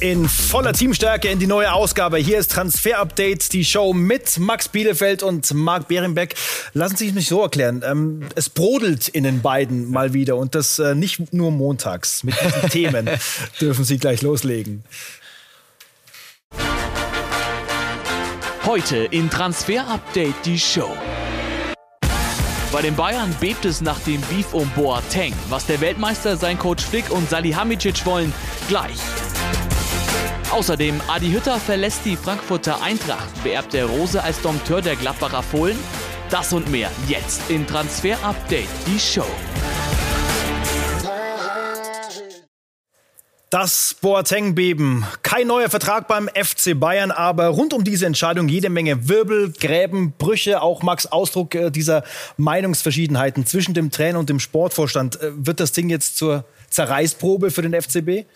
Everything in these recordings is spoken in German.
in voller Teamstärke in die neue Ausgabe. Hier ist Transfer Update, die Show mit Max Bielefeld und Marc Behrenbeck. Lassen Sie es mich so erklären. Ähm, es brodelt in den beiden mal wieder und das äh, nicht nur montags. Mit diesen Themen dürfen Sie gleich loslegen. Heute in Transfer Update die Show. Bei den Bayern bebt es nach dem Beef um Boateng. Was der Weltmeister, sein Coach Flick und Salihamidzic wollen, gleich. Außerdem, Adi Hütter verlässt die Frankfurter Eintracht, beerbt der Rose als Dompteur der Gladbacher Fohlen. Das und mehr jetzt in Transfer Update, die Show. Das Boateng-Beben. Kein neuer Vertrag beim FC Bayern, aber rund um diese Entscheidung jede Menge Wirbel, Gräben, Brüche, auch Max Ausdruck äh, dieser Meinungsverschiedenheiten zwischen dem Trainer und dem Sportvorstand. Äh, wird das Ding jetzt zur Zerreißprobe für den FCB?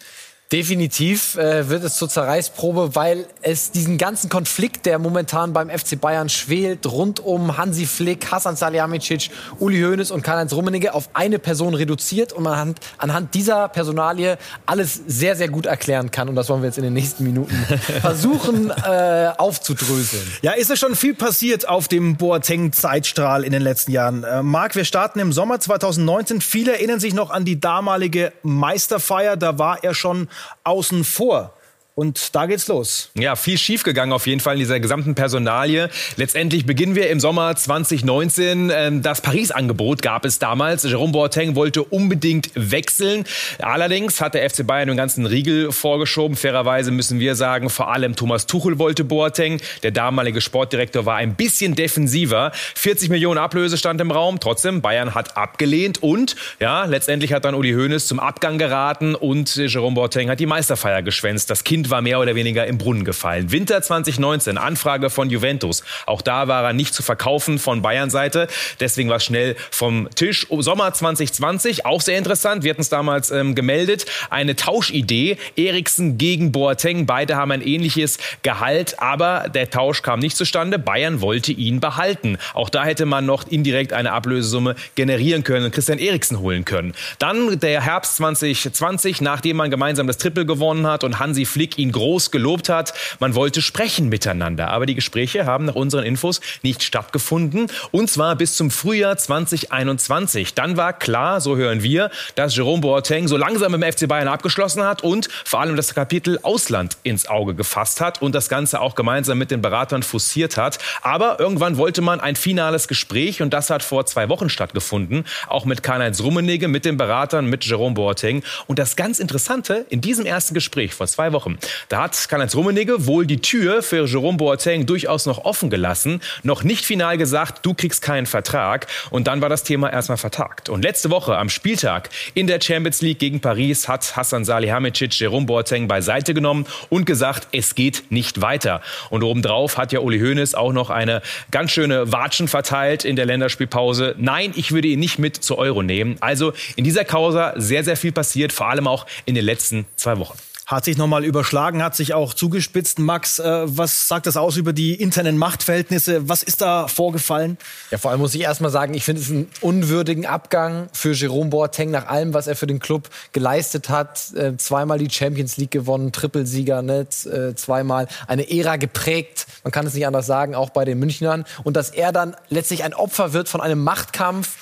Definitiv äh, wird es zur Zerreißprobe, weil es diesen ganzen Konflikt, der momentan beim FC Bayern schwelt, rund um Hansi Flick, Hasan Salihamidzic, Uli Hoeneß und Karl-Heinz Rummenigge auf eine Person reduziert und man anhand, anhand dieser Personalie alles sehr, sehr gut erklären kann. Und das wollen wir jetzt in den nächsten Minuten versuchen äh, aufzudröseln. Ja, ist ja schon viel passiert auf dem Boateng-Zeitstrahl in den letzten Jahren. Äh, Marc, wir starten im Sommer 2019. Viele erinnern sich noch an die damalige Meisterfeier. Da war er schon außen vor. Und da geht's los. Ja, viel schiefgegangen auf jeden Fall in dieser gesamten Personalie. Letztendlich beginnen wir im Sommer 2019. Ähm, das Paris-Angebot gab es damals. Jerome Boateng wollte unbedingt wechseln. Allerdings hat der FC Bayern den ganzen Riegel vorgeschoben. Fairerweise müssen wir sagen, vor allem Thomas Tuchel wollte Boateng. Der damalige Sportdirektor war ein bisschen defensiver. 40 Millionen Ablöse stand im Raum. Trotzdem, Bayern hat abgelehnt und ja, letztendlich hat dann Uli Hoeneß zum Abgang geraten und Jerome Boateng hat die Meisterfeier geschwänzt. Das Kind Kind war mehr oder weniger im Brunnen gefallen. Winter 2019, Anfrage von Juventus. Auch da war er nicht zu verkaufen von Bayern Seite. Deswegen war es schnell vom Tisch. Oh, Sommer 2020, auch sehr interessant. Wir hatten es damals ähm, gemeldet. Eine Tauschidee. Eriksen gegen Boateng. Beide haben ein ähnliches Gehalt, aber der Tausch kam nicht zustande. Bayern wollte ihn behalten. Auch da hätte man noch indirekt eine Ablösesumme generieren können und Christian Eriksen holen können. Dann der Herbst 2020, nachdem man gemeinsam das Triple gewonnen hat und Hansi Flick ihn groß gelobt hat. Man wollte sprechen miteinander. Aber die Gespräche haben nach unseren Infos nicht stattgefunden. Und zwar bis zum Frühjahr 2021. Dann war klar, so hören wir, dass Jerome Boateng so langsam dem FC Bayern abgeschlossen hat und vor allem das Kapitel Ausland ins Auge gefasst hat und das Ganze auch gemeinsam mit den Beratern fussiert hat. Aber irgendwann wollte man ein finales Gespräch und das hat vor zwei Wochen stattgefunden. Auch mit Karl-Heinz Rummenigge, mit den Beratern, mit Jerome Boateng. Und das ganz Interessante, in diesem ersten Gespräch vor zwei Wochen da hat Karl-Heinz Rummenigge wohl die Tür für Jerome Boateng durchaus noch offen gelassen, noch nicht final gesagt, du kriegst keinen Vertrag. Und dann war das Thema erstmal vertagt. Und letzte Woche am Spieltag in der Champions League gegen Paris hat Hassan Salihamidzic Jerome Boateng beiseite genommen und gesagt, es geht nicht weiter. Und obendrauf hat ja Uli Hoeneß auch noch eine ganz schöne Watschen verteilt in der Länderspielpause. Nein, ich würde ihn nicht mit zur Euro nehmen. Also in dieser Causa sehr, sehr viel passiert, vor allem auch in den letzten zwei Wochen hat sich nochmal überschlagen, hat sich auch zugespitzt. Max, äh, was sagt das aus über die internen Machtverhältnisse? Was ist da vorgefallen? Ja, vor allem muss ich erstmal sagen, ich finde es einen unwürdigen Abgang für Jerome Boateng nach allem, was er für den Club geleistet hat. Äh, zweimal die Champions League gewonnen, Trippelsieger, ne? Äh, zweimal eine Ära geprägt. Man kann es nicht anders sagen, auch bei den Münchnern. Und dass er dann letztlich ein Opfer wird von einem Machtkampf,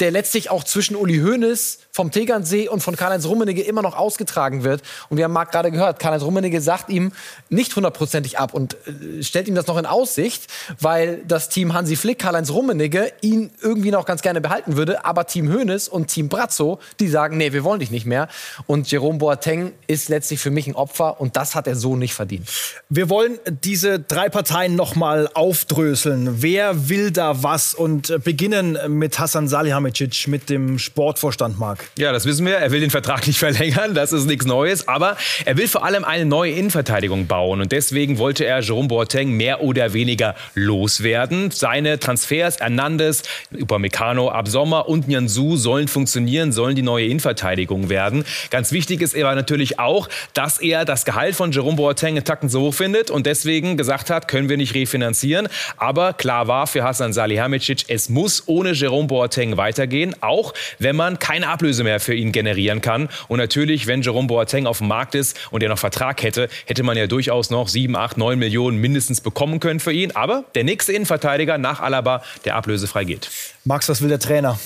der letztlich auch zwischen Uli Hoeneß vom Tegernsee und von Karl-Heinz Rummenigge immer noch ausgetragen wird. Und wir haben Marc gerade gehört, Karl-Heinz Rummenigge sagt ihm nicht hundertprozentig ab und äh, stellt ihm das noch in Aussicht, weil das Team Hansi Flick, Karl-Heinz Rummenigge ihn irgendwie noch ganz gerne behalten würde. Aber Team Hoeneß und Team Brazzo, die sagen, nee, wir wollen dich nicht mehr. Und Jerome Boateng ist letztlich für mich ein Opfer und das hat er so nicht verdient. Wir wollen diese drei Parteien noch mal aufdröseln. Wer will da was? Und beginnen mit Hassan Salihamidzic, mit dem Sportvorstand, Marc. Ja, das wissen wir. Er will den Vertrag nicht verlängern, das ist nichts Neues. Aber er will vor allem eine neue Innenverteidigung bauen. Und deswegen wollte er Jerome Boateng mehr oder weniger loswerden. Seine Transfers, Hernandez, Upamecano ab Sommer und Nyanzu sollen funktionieren, sollen die neue Innenverteidigung werden. Ganz wichtig ist aber natürlich auch, dass er das Gehalt von Jerome Boateng in Tacken so hoch findet und deswegen gesagt hat, können wir nicht refinanzieren. Aber klar war für Hassan Salihamidzic, es muss ohne Jerome Boateng weitergehen, auch wenn man keine Ablöse Ablöse mehr für ihn generieren kann. Und natürlich, wenn Jerome Boateng auf dem Markt ist und er noch Vertrag hätte, hätte man ja durchaus noch 7, 8, 9 Millionen mindestens bekommen können für ihn. Aber der nächste Innenverteidiger nach Alaba, der ablösefrei geht. Max, was will der Trainer?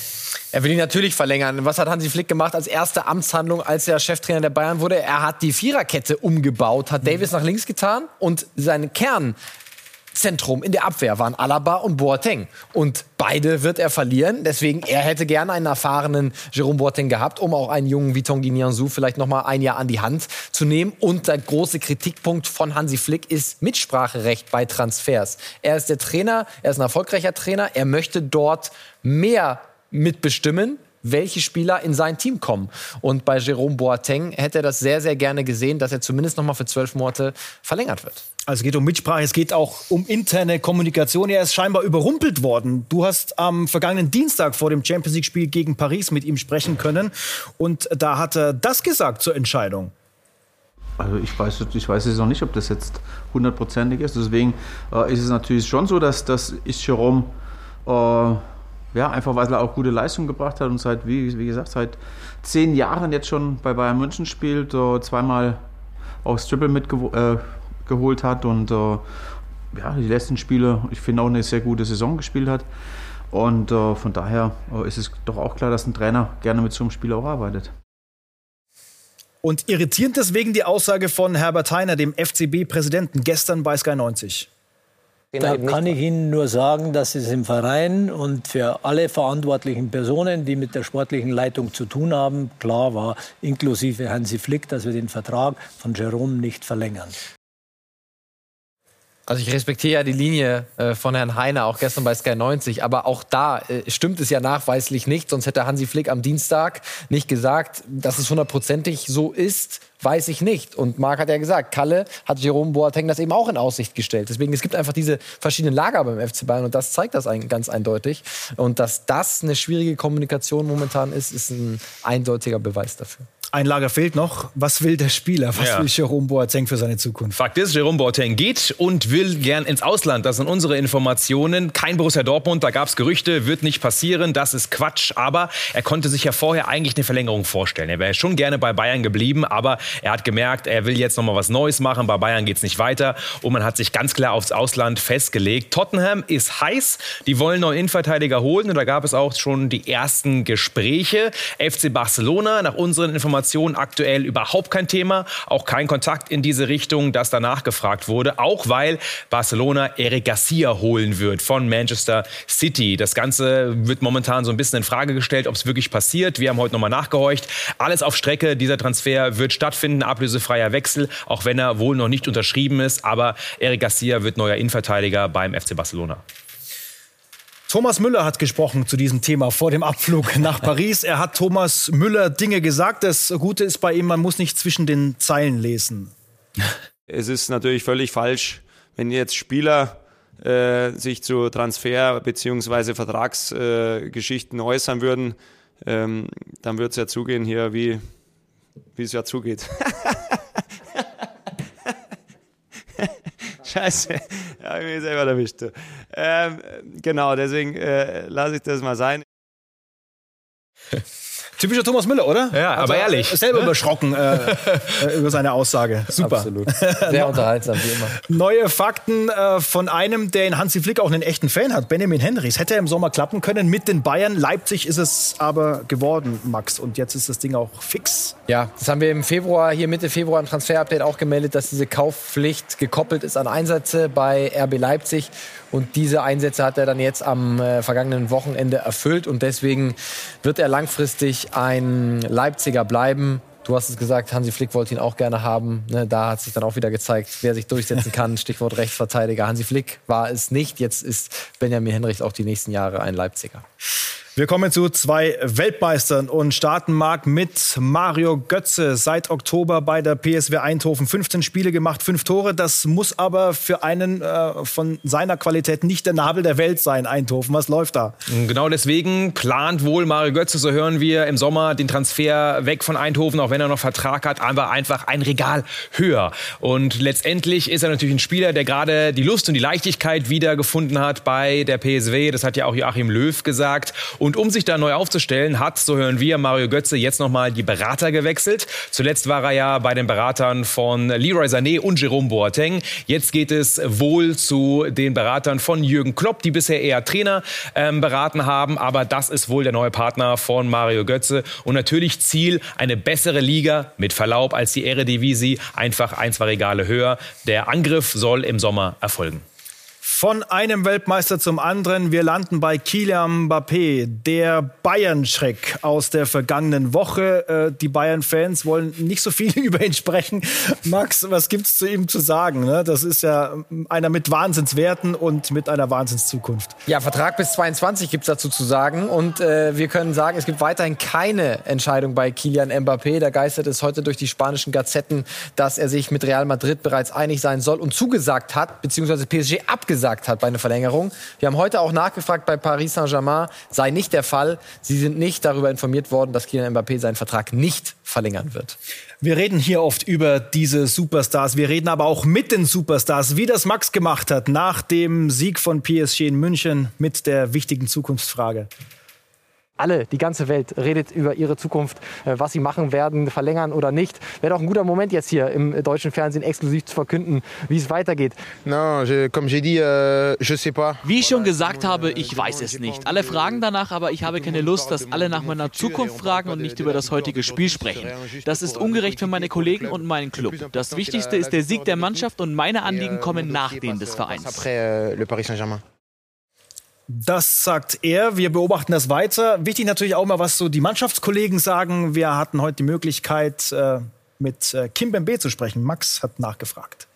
Er will ihn natürlich verlängern. Was hat Hansi Flick gemacht als erste Amtshandlung, als er Cheftrainer der Bayern wurde? Er hat die Viererkette umgebaut, hat Davis nach links getan und seinen Kern Zentrum in der Abwehr waren Alaba und Boateng. Und beide wird er verlieren. Deswegen, er hätte gerne einen erfahrenen Jerome Boateng gehabt, um auch einen jungen Vitongi Nianzou vielleicht noch mal ein Jahr an die Hand zu nehmen. Und der große Kritikpunkt von Hansi Flick ist Mitspracherecht bei Transfers. Er ist der Trainer, er ist ein erfolgreicher Trainer. Er möchte dort mehr mitbestimmen, welche Spieler in sein Team kommen. Und bei Jerome Boateng hätte er das sehr, sehr gerne gesehen, dass er zumindest noch mal für zwölf Monate verlängert wird. Also es geht um Mitsprache, es geht auch um interne Kommunikation. Er ist scheinbar überrumpelt worden. Du hast am vergangenen Dienstag vor dem Champions League-Spiel gegen Paris mit ihm sprechen können. Und da hat er das gesagt zur Entscheidung. Also ich weiß, ich weiß jetzt noch nicht, ob das jetzt hundertprozentig ist. Deswegen äh, ist es natürlich schon so, dass, dass ich Jerome äh, ja, einfach weil er auch gute Leistungen gebracht hat und seit, wie, wie gesagt, seit zehn Jahren jetzt schon bei Bayern München spielt, äh, zweimal auch Triple mitgeholt äh, hat und äh, ja, die letzten Spiele, ich finde auch eine sehr gute Saison gespielt hat. Und äh, von daher ist es doch auch klar, dass ein Trainer gerne mit so einem Spieler auch arbeitet. Und irritierend deswegen die Aussage von Herbert Heiner, dem FCB-Präsidenten, gestern bei Sky 90. Da kann ich Ihnen nur sagen, dass es im Verein und für alle verantwortlichen Personen, die mit der sportlichen Leitung zu tun haben, klar war, inklusive Hansi Flick, dass wir den Vertrag von Jerome nicht verlängern. Also ich respektiere ja die Linie äh, von Herrn Heiner, auch gestern bei Sky 90, aber auch da äh, stimmt es ja nachweislich nicht, sonst hätte Hansi Flick am Dienstag nicht gesagt, dass es hundertprozentig so ist, weiß ich nicht. Und Marc hat ja gesagt, Kalle hat Jerome Boateng das eben auch in Aussicht gestellt. Deswegen, es gibt einfach diese verschiedenen Lager beim FC Bayern und das zeigt das ganz eindeutig. Und dass das eine schwierige Kommunikation momentan ist, ist ein eindeutiger Beweis dafür. Ein Lager fehlt noch. Was will der Spieler? Was ja. will Jerome Boateng für seine Zukunft? Fakt ist, Jerome Boateng geht und will gern ins Ausland. Das sind unsere Informationen. Kein Borussia Dortmund, da gab es Gerüchte, wird nicht passieren. Das ist Quatsch. Aber er konnte sich ja vorher eigentlich eine Verlängerung vorstellen. Er wäre schon gerne bei Bayern geblieben, aber er hat gemerkt, er will jetzt noch mal was Neues machen. Bei Bayern geht es nicht weiter. Und man hat sich ganz klar aufs Ausland festgelegt. Tottenham ist heiß. Die wollen neuen Innenverteidiger holen. Und da gab es auch schon die ersten Gespräche. FC Barcelona, nach unseren Informationen, aktuell überhaupt kein Thema, auch kein Kontakt in diese Richtung, dass danach gefragt wurde, auch weil Barcelona Eric Garcia holen wird von Manchester City. Das Ganze wird momentan so ein bisschen in Frage gestellt, ob es wirklich passiert. Wir haben heute nochmal nachgehorcht. Alles auf Strecke. Dieser Transfer wird stattfinden, ablösefreier Wechsel, auch wenn er wohl noch nicht unterschrieben ist. Aber Eric Garcia wird neuer Innenverteidiger beim FC Barcelona. Thomas Müller hat gesprochen zu diesem Thema vor dem Abflug nach Paris. Er hat Thomas Müller Dinge gesagt. Das Gute ist bei ihm, man muss nicht zwischen den Zeilen lesen. Es ist natürlich völlig falsch, wenn jetzt Spieler äh, sich zu Transfer- bzw. Vertragsgeschichten äh, äußern würden. Ähm, dann wird es ja zugehen hier, wie es ja zugeht. Scheiße, ja, ich bin selber erwischt. Ähm, genau, deswegen äh, lasse ich das mal sein. Typischer Thomas Müller, oder? Ja, aber also, ehrlich. Selber ne? überschrocken äh, äh, über seine Aussage. Super. Absolut. Sehr unterhaltsam, wie immer. Neue Fakten äh, von einem, der in Hansi Flick auch einen echten Fan hat, Benjamin Henrys. Hätte er im Sommer klappen können mit den Bayern. Leipzig ist es aber geworden, Max. Und jetzt ist das Ding auch fix. Ja, das haben wir im Februar, hier Mitte Februar im Transfer-Update auch gemeldet, dass diese Kaufpflicht gekoppelt ist an Einsätze bei RB Leipzig. Und diese Einsätze hat er dann jetzt am äh, vergangenen Wochenende erfüllt. Und deswegen wird er langfristig ein Leipziger bleiben. Du hast es gesagt, Hansi Flick wollte ihn auch gerne haben. Ne, da hat sich dann auch wieder gezeigt, wer sich durchsetzen kann. Stichwort Rechtsverteidiger. Hansi Flick war es nicht. Jetzt ist Benjamin Henrichs auch die nächsten Jahre ein Leipziger. Wir kommen zu zwei Weltmeistern und starten mag mit Mario Götze. Seit Oktober bei der PSW Eindhoven 15 Spiele gemacht, fünf Tore. Das muss aber für einen äh, von seiner Qualität nicht der Nabel der Welt sein, Eindhoven. Was läuft da? Genau deswegen plant wohl Mario Götze, so hören wir im Sommer, den Transfer weg von Eindhoven, auch wenn er noch Vertrag hat, aber einfach ein Regal höher. Und letztendlich ist er natürlich ein Spieler, der gerade die Lust und die Leichtigkeit wiedergefunden hat bei der PSW. Das hat ja auch Joachim Löw gesagt. Um sich da neu aufzustellen, hat, so hören wir, Mario Götze jetzt nochmal die Berater gewechselt. Zuletzt war er ja bei den Beratern von Leroy Sané und Jerome Boateng. Jetzt geht es wohl zu den Beratern von Jürgen Klopp, die bisher eher Trainer ähm, beraten haben. Aber das ist wohl der neue Partner von Mario Götze. Und natürlich Ziel, eine bessere Liga mit Verlaub als die Eredivisie. Einfach ein, zwei Regale höher. Der Angriff soll im Sommer erfolgen. Von einem Weltmeister zum anderen. Wir landen bei Kylian Mbappé, der Bayern-Schreck aus der vergangenen Woche. Äh, die Bayern-Fans wollen nicht so viel über ihn sprechen. Max, was gibt's zu ihm zu sagen? Ne? Das ist ja einer mit Wahnsinnswerten und mit einer Wahnsinnszukunft. Ja, Vertrag bis 22 gibt's dazu zu sagen. Und äh, wir können sagen, es gibt weiterhin keine Entscheidung bei Kylian Mbappé. Da geistert es heute durch die spanischen Gazetten, dass er sich mit Real Madrid bereits einig sein soll und zugesagt hat, beziehungsweise PSG abgesagt abgesagt hat bei einer Verlängerung. Wir haben heute auch nachgefragt bei Paris Saint-Germain, sei nicht der Fall. Sie sind nicht darüber informiert worden, dass Kylian Mbappé seinen Vertrag nicht verlängern wird. Wir reden hier oft über diese Superstars. Wir reden aber auch mit den Superstars, wie das Max gemacht hat nach dem Sieg von PSG in München mit der wichtigen Zukunftsfrage alle, die ganze Welt redet über ihre Zukunft, äh, was sie machen werden, verlängern oder nicht. Wäre doch ein guter Moment jetzt hier im deutschen Fernsehen exklusiv zu verkünden, wie es weitergeht. Euh, wie ich schon gesagt habe, ich weiß es nicht. Alle fragen danach, aber ich habe keine Lust, dass alle nach meiner Zukunft fragen und nicht über das heutige Spiel sprechen. Das ist ungerecht für meine Kollegen und meinen Club. Das Wichtigste ist der Sieg der Mannschaft und meine Anliegen kommen nach denen des Vereins. Das sagt er. Wir beobachten das weiter. Wichtig natürlich auch mal, was so die Mannschaftskollegen sagen. Wir hatten heute die Möglichkeit, äh, mit äh, Kim Bembe zu sprechen. Max hat nachgefragt.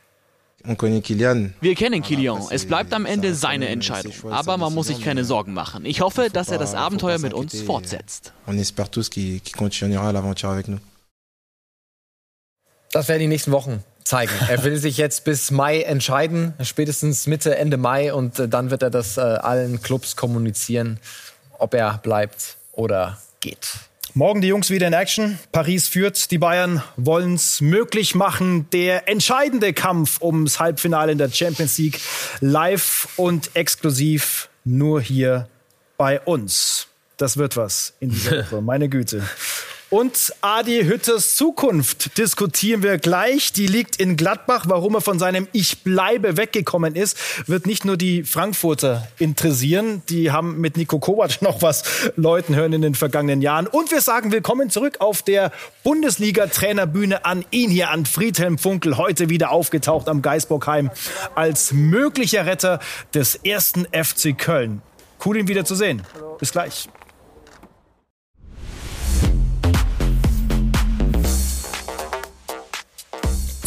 Wir kennen Kilian. Es bleibt am Ende seine Entscheidung. Aber man muss sich keine Sorgen machen. Ich hoffe, dass er das Abenteuer mit uns fortsetzt. Das werden die nächsten Wochen zeigen. Er will sich jetzt bis Mai entscheiden, spätestens Mitte, Ende Mai. Und äh, dann wird er das äh, allen Clubs kommunizieren, ob er bleibt oder geht. Morgen die Jungs wieder in Action. Paris führt. Die Bayern wollen es möglich machen. Der entscheidende Kampf ums Halbfinale in der Champions League live und exklusiv nur hier bei uns. Das wird was in dieser Woche. Meine Güte. Und Adi Hütters Zukunft diskutieren wir gleich. Die liegt in Gladbach. Warum er von seinem Ich bleibe weggekommen ist, wird nicht nur die Frankfurter interessieren. Die haben mit Nico Kovac noch was Leuten hören in den vergangenen Jahren. Und wir sagen willkommen zurück auf der Bundesliga-Trainerbühne an ihn hier, an Friedhelm Funkel, heute wieder aufgetaucht am Geisbockheim als möglicher Retter des ersten FC Köln. Cool, ihn wieder zu sehen. Bis gleich.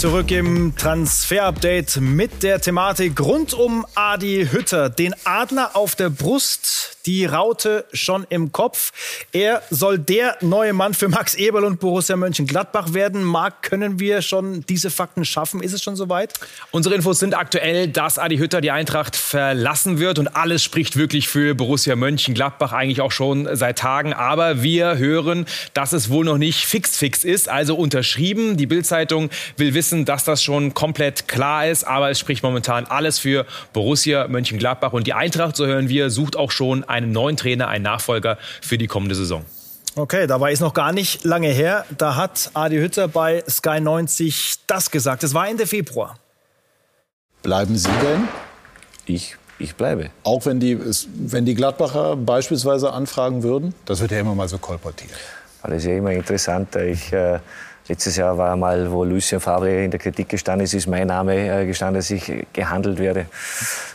Zurück im Transfer-Update mit der Thematik rund um Adi Hütter. Den Adler auf der Brust, die Raute schon im Kopf. Er soll der neue Mann für Max Eberl und Borussia Mönchengladbach werden. Marc, können wir schon diese Fakten schaffen? Ist es schon soweit? Unsere Infos sind aktuell, dass Adi Hütter die Eintracht verlassen wird und alles spricht wirklich für Borussia Mönchengladbach eigentlich auch schon seit Tagen. Aber wir hören, dass es wohl noch nicht fix fix ist, also unterschrieben. Die Bildzeitung will wissen, wissen, dass das schon komplett klar ist, aber es spricht momentan alles für Borussia Mönchengladbach und die Eintracht, so hören wir, sucht auch schon einen neuen Trainer, einen Nachfolger für die kommende Saison. Okay, da war es noch gar nicht lange her. Da hat Adi Hütter bei Sky 90 das gesagt. Es war Ende Februar. Bleiben Sie denn? Ich, ich bleibe. Auch wenn die, wenn die Gladbacher beispielsweise anfragen würden? Das wird ja immer mal so kolportiert. Das ist ja immer interessant. Ich äh, Letztes Jahr war mal, wo Lucien Favre in der Kritik gestanden ist, ist mein Name äh, gestanden, dass ich gehandelt werde.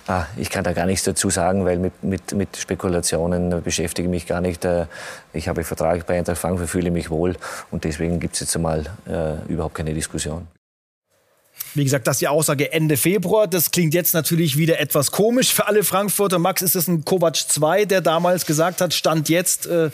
Ah, ich kann da gar nichts dazu sagen, weil mit, mit, mit Spekulationen beschäftige ich mich gar nicht. Äh, ich habe Vertrag bei Eintracht Frankfurt, fühle mich wohl und deswegen gibt es jetzt einmal äh, überhaupt keine Diskussion. Wie gesagt, das ist die Aussage Ende Februar. Das klingt jetzt natürlich wieder etwas komisch für alle Frankfurter. Max, ist es ein Kovac 2, der damals gesagt hat, Stand jetzt, äh,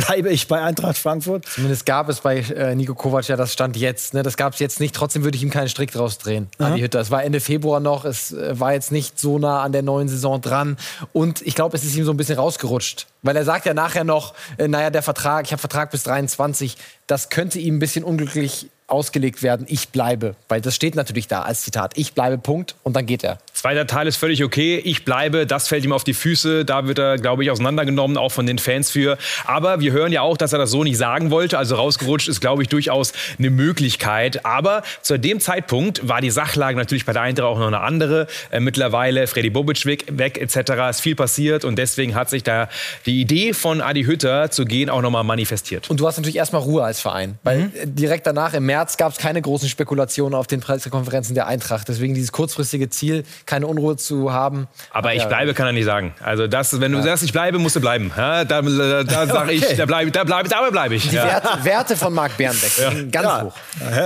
bleibe ich bei Eintracht Frankfurt. Zumindest gab es bei äh, Nico Kovac ja das Stand jetzt. Ne? Das gab es jetzt nicht. Trotzdem würde ich ihm keinen Strick draus drehen an die Hütte. Es war Ende Februar noch. Es äh, war jetzt nicht so nah an der neuen Saison dran. Und ich glaube, es ist ihm so ein bisschen rausgerutscht Weil er sagt ja nachher noch, äh, naja, der Vertrag, ich habe Vertrag bis 23, das könnte ihm ein bisschen unglücklich ausgelegt werden, ich bleibe. Weil das steht natürlich da als Zitat. Ich bleibe, Punkt. Und dann geht er. Zweiter Teil ist völlig okay. Ich bleibe, das fällt ihm auf die Füße. Da wird er, glaube ich, auseinandergenommen, auch von den Fans für. Aber wir hören ja auch, dass er das so nicht sagen wollte. Also rausgerutscht ist, glaube ich, durchaus eine Möglichkeit. Aber zu dem Zeitpunkt war die Sachlage natürlich bei der Eintracht auch noch eine andere. Äh, mittlerweile Freddy Bobic weg, weg etc. ist viel passiert. Und deswegen hat sich da die Idee von Adi Hütter zu gehen auch nochmal manifestiert. Und du hast natürlich erstmal Ruhe als Verein. Weil mhm. direkt danach im März gab es keine großen Spekulationen auf den Pressekonferenzen der Eintracht. Deswegen dieses kurzfristige Ziel, keine Unruhe zu haben. Aber ich bleibe, kann er nicht sagen. Also das, wenn du ja. sagst, ich bleibe, musst du bleiben. Ja, da da, da sage ich, da bleibe da bleib, dabei bleibe ich. Die ja. Werte, Werte, von Marc Bernbeck sind ganz hoch.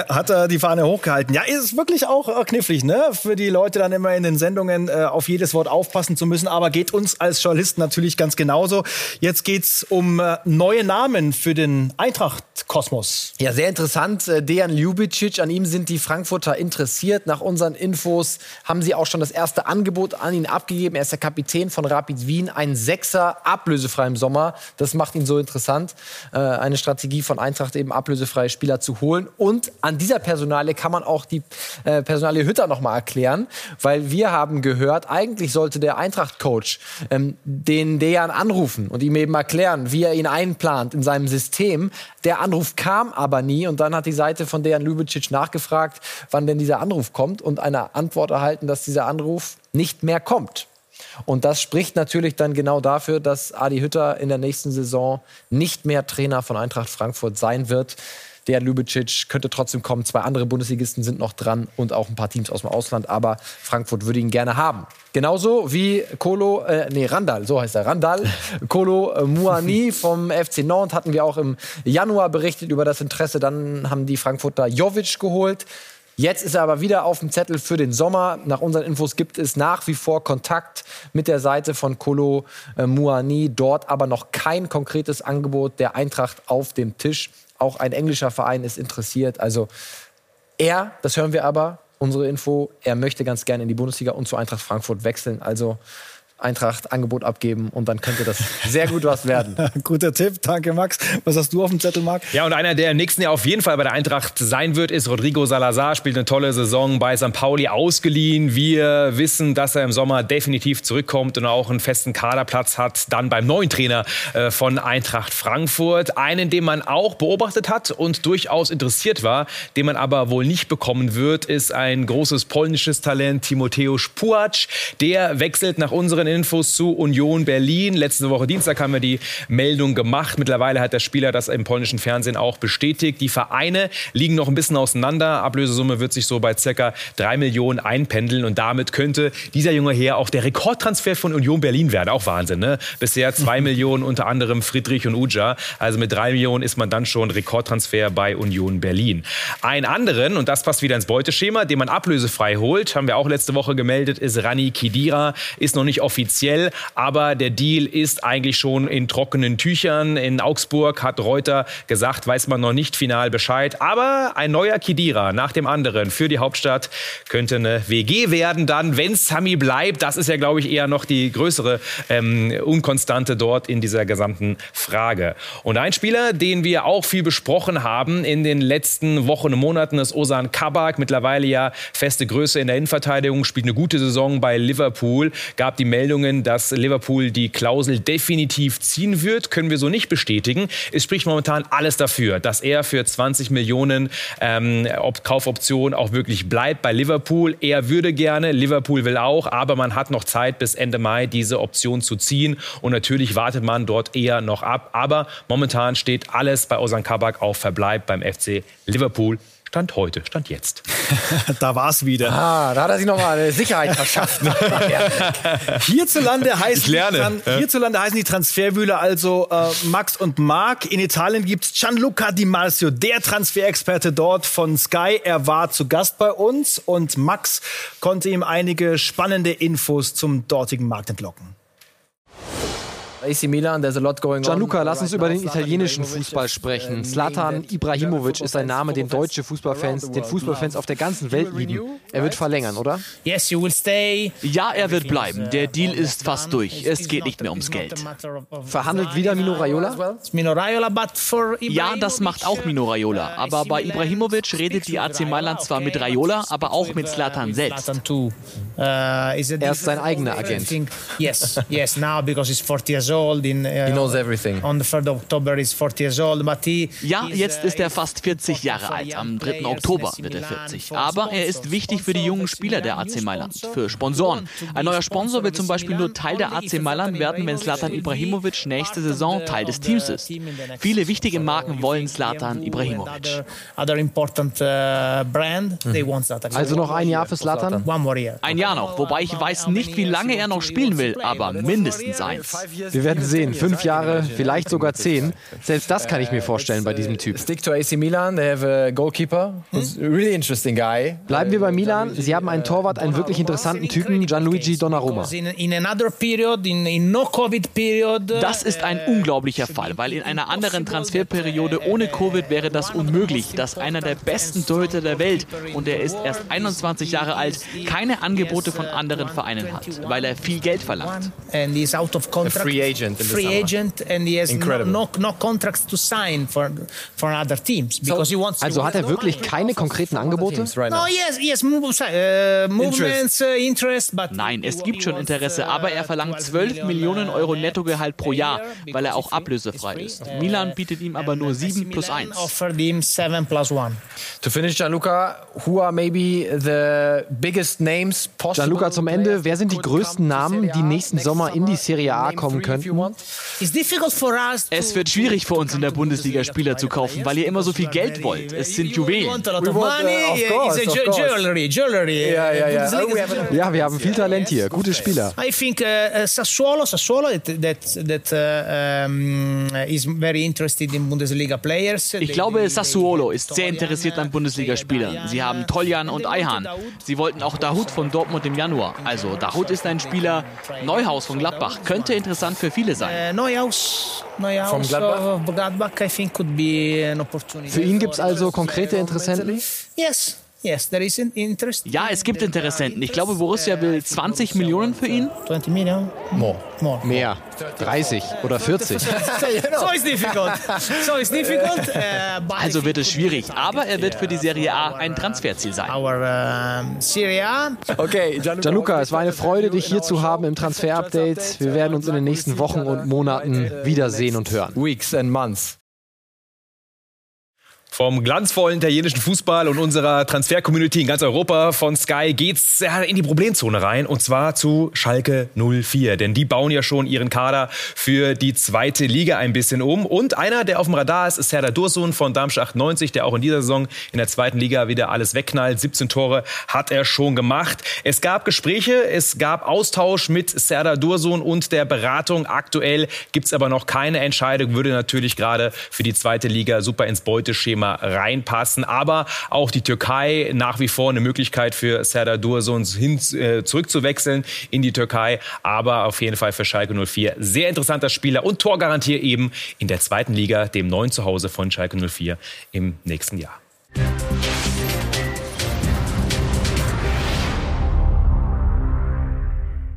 Hat er die Fahne hochgehalten. Ja, ist wirklich auch äh, knifflig, ne? Für die Leute dann immer in den Sendungen äh, auf jedes Wort aufpassen zu müssen. Aber geht uns als Journalisten natürlich ganz genauso. Jetzt geht es um äh, neue Namen für den Eintracht-Kosmos. Ja, sehr interessant. Äh, Dejan Ljubicic, an ihm sind die Frankfurter interessiert. Nach unseren Infos haben sie auch schon das erste Angebot an ihn abgegeben. Er ist der Kapitän von Rapid Wien, ein Sechser, ablösefrei im Sommer. Das macht ihn so interessant. Äh, eine Strategie von Eintracht, eben ablösefreie Spieler zu holen. Und an dieser Personalie kann man auch die äh, Personalie Hütter noch mal erklären, weil wir haben gehört, eigentlich sollte der Eintracht-Coach ähm, den Dejan anrufen und ihm eben erklären, wie er ihn einplant in seinem System. Der Anruf kam aber nie und dann hat die Seite von Dejan Ljubicic nachgefragt, wann denn dieser Anruf kommt und eine Antwort erhalten, dass dieser Anruf nicht mehr kommt. Und das spricht natürlich dann genau dafür, dass Adi Hütter in der nächsten Saison nicht mehr Trainer von Eintracht Frankfurt sein wird. Der Lubicic könnte trotzdem kommen. Zwei andere Bundesligisten sind noch dran und auch ein paar Teams aus dem Ausland. Aber Frankfurt würde ihn gerne haben. Genauso wie Kolo, äh, nee, Randall, so heißt er, Randall, Kolo äh, Muani vom FC Nantes hatten wir auch im Januar berichtet über das Interesse. Dann haben die Frankfurter Jovic geholt. Jetzt ist er aber wieder auf dem Zettel für den Sommer. Nach unseren Infos gibt es nach wie vor Kontakt mit der Seite von Kolo äh, Muani. Dort aber noch kein konkretes Angebot der Eintracht auf dem Tisch. Auch ein englischer Verein ist interessiert. Also er, das hören wir aber, unsere Info, er möchte ganz gerne in die Bundesliga und zu Eintracht Frankfurt wechseln. Also Eintracht Angebot abgeben und dann könnte das sehr gut was werden. Guter Tipp, danke Max. Was hast du auf dem Zettel, Marc? Ja, und einer, der im nächsten Jahr auf jeden Fall bei der Eintracht sein wird, ist Rodrigo Salazar. Spielt eine tolle Saison bei St. Pauli ausgeliehen. Wir wissen, dass er im Sommer definitiv zurückkommt und auch einen festen Kaderplatz hat. Dann beim neuen Trainer äh, von Eintracht Frankfurt. Einen, den man auch beobachtet hat und durchaus interessiert war, den man aber wohl nicht bekommen wird, ist ein großes polnisches Talent, Timoteusz Puac. Der wechselt nach unseren Infos zu Union Berlin. Letzte Woche Dienstag haben wir die Meldung gemacht. Mittlerweile hat der Spieler das im polnischen Fernsehen auch bestätigt. Die Vereine liegen noch ein bisschen auseinander. Ablösesumme wird sich so bei circa drei Millionen einpendeln und damit könnte dieser junge Herr auch der Rekordtransfer von Union Berlin werden. Auch Wahnsinn, ne? Bisher zwei Millionen, unter anderem Friedrich und Uja. Also mit drei Millionen ist man dann schon Rekordtransfer bei Union Berlin. Einen anderen, und das passt wieder ins Beuteschema, den man ablösefrei holt, haben wir auch letzte Woche gemeldet, ist Rani Kidira. Ist noch nicht offiziell offiziell, aber der Deal ist eigentlich schon in trockenen Tüchern. In Augsburg hat Reuter gesagt, weiß man noch nicht final Bescheid. Aber ein neuer Kidira nach dem anderen für die Hauptstadt könnte eine WG werden dann, wenn Sami bleibt. Das ist ja, glaube ich, eher noch die größere ähm, Unkonstante dort in dieser gesamten Frage. Und ein Spieler, den wir auch viel besprochen haben in den letzten Wochen und Monaten, ist Osan Kabak. Mittlerweile ja feste Größe in der Innenverteidigung, spielt eine gute Saison bei Liverpool. Gab die Meldung, Meldungen, dass Liverpool die Klausel definitiv ziehen wird, können wir so nicht bestätigen. Es spricht momentan alles dafür, dass er für 20 Millionen ähm, Kaufoption auch wirklich bleibt bei Liverpool. Er würde gerne, Liverpool will auch, aber man hat noch Zeit bis Ende Mai diese Option zu ziehen und natürlich wartet man dort eher noch ab. Aber momentan steht alles bei Ozan Kabak auf Verbleib beim FC Liverpool. Stand heute, Stand jetzt. da war es wieder. Ah, da hat er sich nochmal eine Sicherheit verschafft. hierzulande, heißt lerne, die, hierzulande heißen die Transferwühler also äh, Max und Marc. In Italien gibt es Gianluca Di Marzio, der Transferexperte dort von Sky. Er war zu Gast bei uns und Max konnte ihm einige spannende Infos zum dortigen Markt entlocken. AC Milan, there's a lot going Gianluca, lass uns über den italienischen Fußball sprechen. Zlatan Ibrahimovic ist ein Name, den deutsche Fußballfans, den Fußballfans auf der ganzen Welt lieben. Er wird verlängern, oder? Ja, er wird bleiben. Der Deal ist fast durch. Es geht nicht mehr ums Geld. Verhandelt wieder Mino Raiola? Ja, das macht auch Mino Raiola. Aber bei Ibrahimovic redet die AC Mailand zwar mit Raiola, aber auch mit Zlatan selbst. Er ist sein eigener Agent. Yes, yes, now because he's 40 years old. In, uh, He knows everything. On the 3rd of October he's 40 years old, but he, Ja, jetzt ist er fast 40 Jahre alt. Am 3. Oktober wird er 40. Aber er ist wichtig für die jungen Spieler der AC Mailand, für Sponsoren. Ein neuer Sponsor wird zum Beispiel nur Teil der AC Mailand werden, wenn Zlatan Ibrahimovic nächste Saison Teil des Teams ist. Viele wichtige Marken wollen Ibrahimovic. important uh, brand, they want that. Also noch ein Jahr für Zlatan? One more year. Ein Jahr noch, wobei ich weiß nicht, wie lange er noch spielen will, aber mindestens eins. Wir werden sehen. Fünf Jahre, vielleicht sogar zehn. Selbst das kann ich mir vorstellen bei diesem Typ. Stick to AC Milan, they have a goalkeeper, who's a really interesting guy. Bleiben wir bei Milan. Sie haben einen Torwart, einen wirklich interessanten Typen, Gianluigi Donnarumma. In, in another period, in, in no COVID period. uh, Das ist ein unglaublicher Fall, weil in einer anderen Transferperiode ohne Covid wäre das unmöglich, dass einer der besten Torhüter der Welt und er ist erst 21 Jahre alt, keine Angebote von anderen Vereinen hat, weil er viel Geld verlangt. and he's out of contract. Free agent Free agent, and he has no, Incredible. no, no contracts to sign for for other teams because he wants. Also hat er wirklich keine konkreten Angebote? Right No, yes, yes, move, uh, movements, uh, interest, but Nein, es gibt schon Interesse, aber er verlangt 12 Millionen Euro Nettogehalt pro Jahr, weil er auch ablösefrei ist. Milan bietet ihm aber nur 7 plus 1. offered him seven plus one. To finish, Gianluca, who are maybe the biggest names possible? Gianluca zum Ende. Wer sind die größten Namen, die nächsten Sommer in die Serie A kommen könnten? It's difficult for us. to- Es wird schwierig für uns in der Bundesliga Spieler zu kaufen, weil ihr immer so viel Geld wollt. Es sind We Juwelen. uh. Ja, wir haben viel Talent hier, gute Spieler. I think uh, uh, Sassuolo, Sassuolo that that, that uh, um, is very interested in Bundesliga players. Ich glaube, Sassuolo ist sehr interessiert an Bundesligaspielern. Sie haben Toljan und Ayhan. Sie wollten auch Dahut von Dortmund im Januar. Also Dahut ist ein Spieler. Neuhaus von Gladbach könnte interessant für viele sein. Neuhaus, Neuhaus From Gladbach? of Gladbach, I think could be an opportunity. Für ihn gibt es also konkrete Interessenten? Yes, yes, there is an interest. Ja, es gibt Interessenten. Ich glaube, Borussia will 20 Millionen für ihn. 20 million? More. More. Mehr. 30 oder 40. So it's difficult. So it's difficult. I Also wird es schwierig. Aber er wird für die Serie A ein Transferziel sein. Our um, Serie A. Okay, Gianluca, es war eine Freude, dich hier zu haben im Transfer-Update. Wir werden uns in den nächsten Wochen und Monaten wiedersehen und hören. Weeks and months. Vom glanzvollen italienischen Fußball und unserer Transfer-Community in ganz Europa von Sky geht's in die Problemzone rein und zwar zu Schalke 04. Denn die bauen ja schon ihren Kader für die zweite Liga ein bisschen um. Und einer, der auf dem Radar ist, ist Serdar Dursun von Darmstadt 98, der auch in dieser Saison in der zweiten Liga wieder alles wegknallt. 17 Tore hat er schon gemacht. Es gab Gespräche, es gab Austausch mit Serdar Dursun und der Beratung. Aktuell gibt's aber noch keine Entscheidung, würde natürlich gerade für die zweite Liga super ins Beuteschema reinpassen. Aber auch die Türkei nach wie vor eine Möglichkeit für Serdar Dursun hin, äh, zurückzuwechseln in die Türkei. Aber auf jeden Fall für Schalke 04 sehr interessanter Spieler und Torgarantier eben in der zweiten Liga, dem neuen Zuhause von Schalke 04 im nächsten Jahr.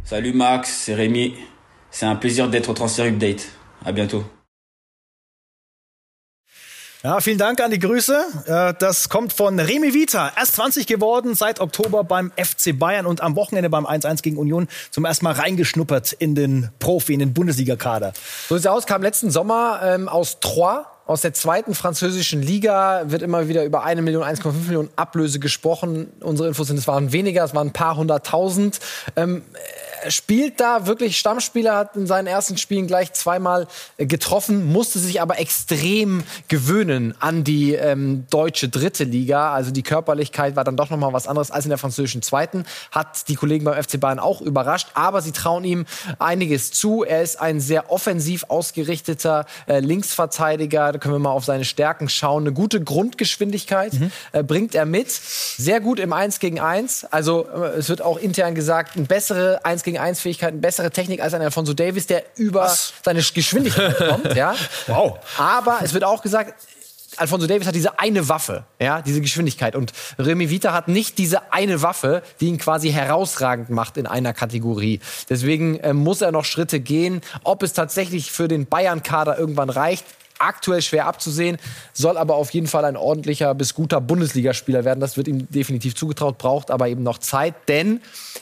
Salut Max, c'est Rémi. C'est un plaisir d'être au Transfer Update. À bientôt. Ja, vielen Dank an die Grüße. Äh, Das kommt von Remy Vita. Erst 20 geworden, seit Oktober beim FC Bayern und am Wochenende beim 1-1 gegen Union zum ersten Mal reingeschnuppert in den Profi, in den Bundesligakader. So sieht's aus, kam letzten Sommer ähm, aus Troyes. Aus der zweiten französischen Liga wird immer wieder über eine Million, 1,5 Millionen Ablöse gesprochen. Unsere Infos sind, es waren weniger, es waren ein paar hunderttausend. Ähm, er spielt da wirklich Stammspieler, hat in seinen ersten Spielen gleich zweimal äh, getroffen, musste sich aber extrem gewöhnen an die ähm, deutsche dritte Liga. Also die Körperlichkeit war dann doch noch mal was anderes als in der französischen zweiten. Hat die Kollegen beim FC Bayern auch überrascht, aber sie trauen ihm einiges zu. Er ist ein sehr offensiv ausgerichteter äh, Linksverteidiger. Da können wir mal auf seine Stärken schauen. Eine gute Grundgeschwindigkeit äh, bringt er mit. Sehr gut im 1 gegen 1. Also äh, es wird auch intern gesagt, ein bessere 1 gegen gegen 1 Fähigkeiten, bessere Technik als ein Alfonso Davis, der über Was? seine Geschwindigkeit kommt. Ja? Wow. Aber es wird auch gesagt, Alfonso Davis hat diese eine Waffe, ja, diese Geschwindigkeit. Und Remy Vita hat nicht diese eine Waffe, die ihn quasi herausragend macht in einer Kategorie. Deswegen äh, muss er noch Schritte gehen. Ob es tatsächlich für den Bayern-Kader irgendwann reicht, aktuell schwer abzusehen, soll aber auf jeden Fall ein ordentlicher bis guter Bundesligaspieler werden. Das wird ihm definitiv zugetraut, braucht aber eben noch Zeit, denn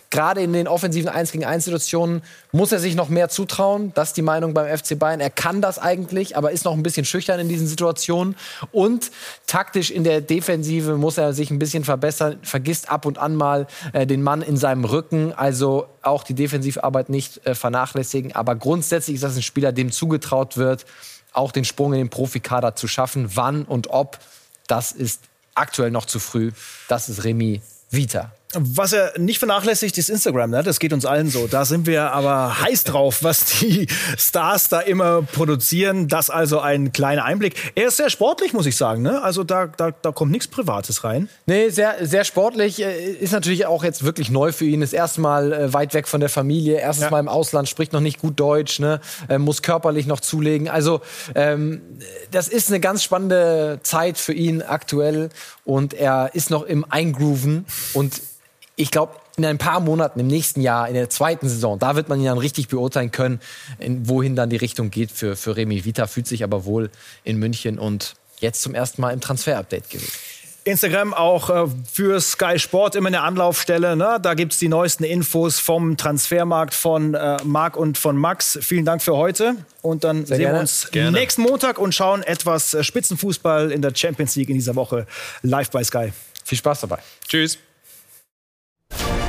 gerade in den offensiven 1 gegen 1 Situationen muss er sich noch mehr zutrauen. Das ist die Meinung beim FC Bayern. Er kann das eigentlich, aber ist noch ein bisschen schüchtern in diesen Situationen. Und taktisch in der Defensive muss er sich ein bisschen verbessern, vergisst ab und an mal äh, den Mann in seinem Rücken. Also auch die Defensivarbeit nicht äh, vernachlässigen. Aber grundsätzlich ist das ein Spieler, dem zugetraut wird, auch den Sprung in den Profikader zu schaffen. Wann und ob, das ist aktuell noch zu früh. Das ist Remy Vita. Was er nicht vernachlässigt, ist Instagram. Ne? Das geht uns allen so. Da sind wir aber heiß drauf, was die Stars da immer produzieren. Das also ein kleiner Einblick. Er ist sehr sportlich, muss ich sagen. Ne? Also da, da, da kommt nichts Privates rein. Nee, sehr, sehr sportlich. Äh, ist natürlich auch jetzt wirklich neu für ihn. Ist erstmal äh, weit weg von der Familie. Erstens ja. mal im Ausland, spricht noch nicht gut Deutsch. Ne? Äh, muss körperlich noch zulegen. Also ähm, das ist eine ganz spannende Zeit für ihn aktuell. Und er ist noch im Eingrooven. Und ich glaube, in ein paar Monaten im nächsten Jahr, in der zweiten Saison, da wird man ihn dann richtig beurteilen können, wohin dann die Richtung geht für, für Remy Vita. Fühlt sich aber wohl in München und jetzt zum ersten Mal im Transfer-Update gewesen. Instagram auch äh, für Sky Sport immer eine Anlaufstelle. Ne? Da es die neuesten Infos vom Transfermarkt von äh, Marc und von Max. Vielen Dank für heute. Und dann Sehr sehen gerne. wir uns gerne. nächsten Montag und schauen etwas äh, Spitzenfußball in der Champions League in dieser Woche live bei Sky. Viel Spaß dabei. Tschüss. you